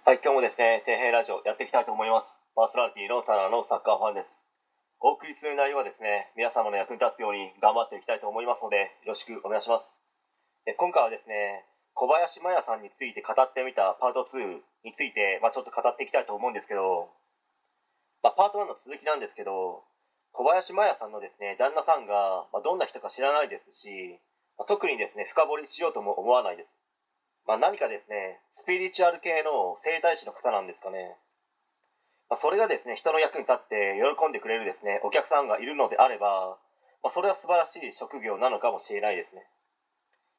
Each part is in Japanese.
はい、今日もですね、底辺ラジオやっていきたいと思います。パーソナリティのタナのサッカーファンです。お送りする内容はですね、皆様の役に立つように頑張っていきたいと思いますので、よろしくお願いします。え今回はですね、小林麻也さんについて語ってみたパート2について、まあ、ちょっと語っていきたいと思うんですけど、まあ、パート1の続きなんですけど、小林麻也さんのですね、旦那さんが、まあ、どんな人か知らないですし、まあ、特にですね、深掘りしようとも思わないです。まあ、何かですね、スピリチュアル系の整体師の方なんですかね。まあ、それがですね、人の役に立って喜んでくれるですね、お客さんがいるのであれば、まあ、それは素晴らしい職業なのかもしれないですね。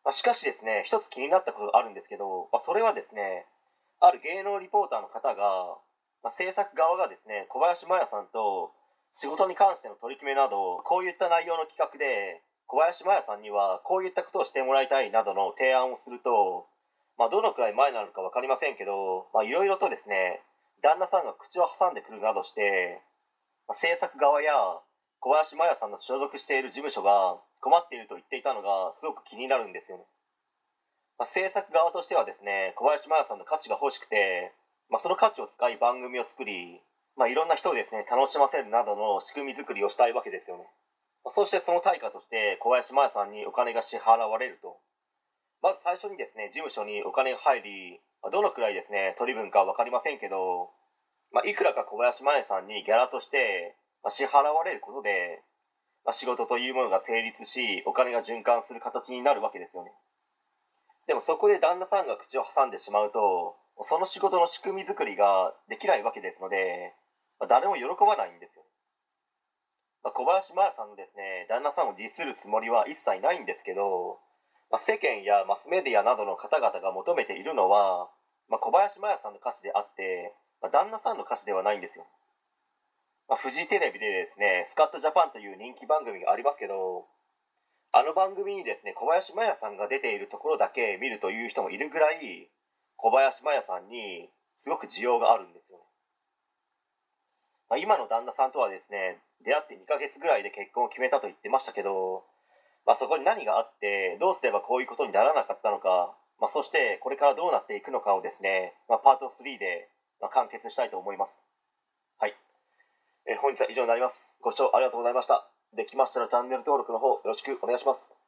まあ、しかしですね、一つ気になったことがあるんですけど、まあ、それはですね、ある芸能リポーターの方が、まあ、制作側がですね、小林麻也さんと仕事に関しての取り決めなど、こういった内容の企画で、小林麻也さんにはこういったことをしてもらいたいなどの提案をすると、まあ、どのくらい前なのか分かりませんけど、まあ、いろいろとですね、旦那さんが口を挟んでくるなどして、まあ、制作側や小林麻也さんの所属している事務所が困っていると言っていたのがすごく気になるんですよね。まあ、制作側としてはですね、小林麻也さんの価値が欲しくて、まあ、その価値を使い番組を作り、まあ、いろんな人をですね、楽しませるなどの仕組み作りをしたいわけですよね。まあ、そしてその対価として小林麻也さんにお金が支払われると。まず最初にですね、事務所にお金が入り、どのくらいですね、取り分か分かりませんけど、まあ、いくらか小林麻衣さんにギャラとして、ま、支払われることで、まあ、仕事というものが成立し、お金が循環する形になるわけですよね。でもそこで旦那さんが口を挟んでしまうと、その仕事の仕組み作りができないわけですので、まあ、誰も喜ばないんですよ。まあ、小林麻衣さんのですね、旦那さんを実するつもりは一切ないんですけど、まあ、世間やマスメディアなどの方々が求めているのは、まあ、小林麻也さんの歌詞であって、まあ、旦那さんの歌詞ではないんですよ。まあ、フジテレビでですね、スカットジャパンという人気番組がありますけど、あの番組にですね、小林麻也さんが出ているところだけ見るという人もいるぐらい、小林麻也さんにすごく需要があるんですよ。まあ、今の旦那さんとはですね、出会って2ヶ月ぐらいで結婚を決めたと言ってましたけど、まあ、そこに何があってどうすればこういうことにならなかったのか、まあ、そしてこれからどうなっていくのかをですね、まあ、パート3で完結したいと思います。はい、えー本日は以上になります。ご視聴ありがとうございました。できましたらチャンネル登録の方よろしくお願いします。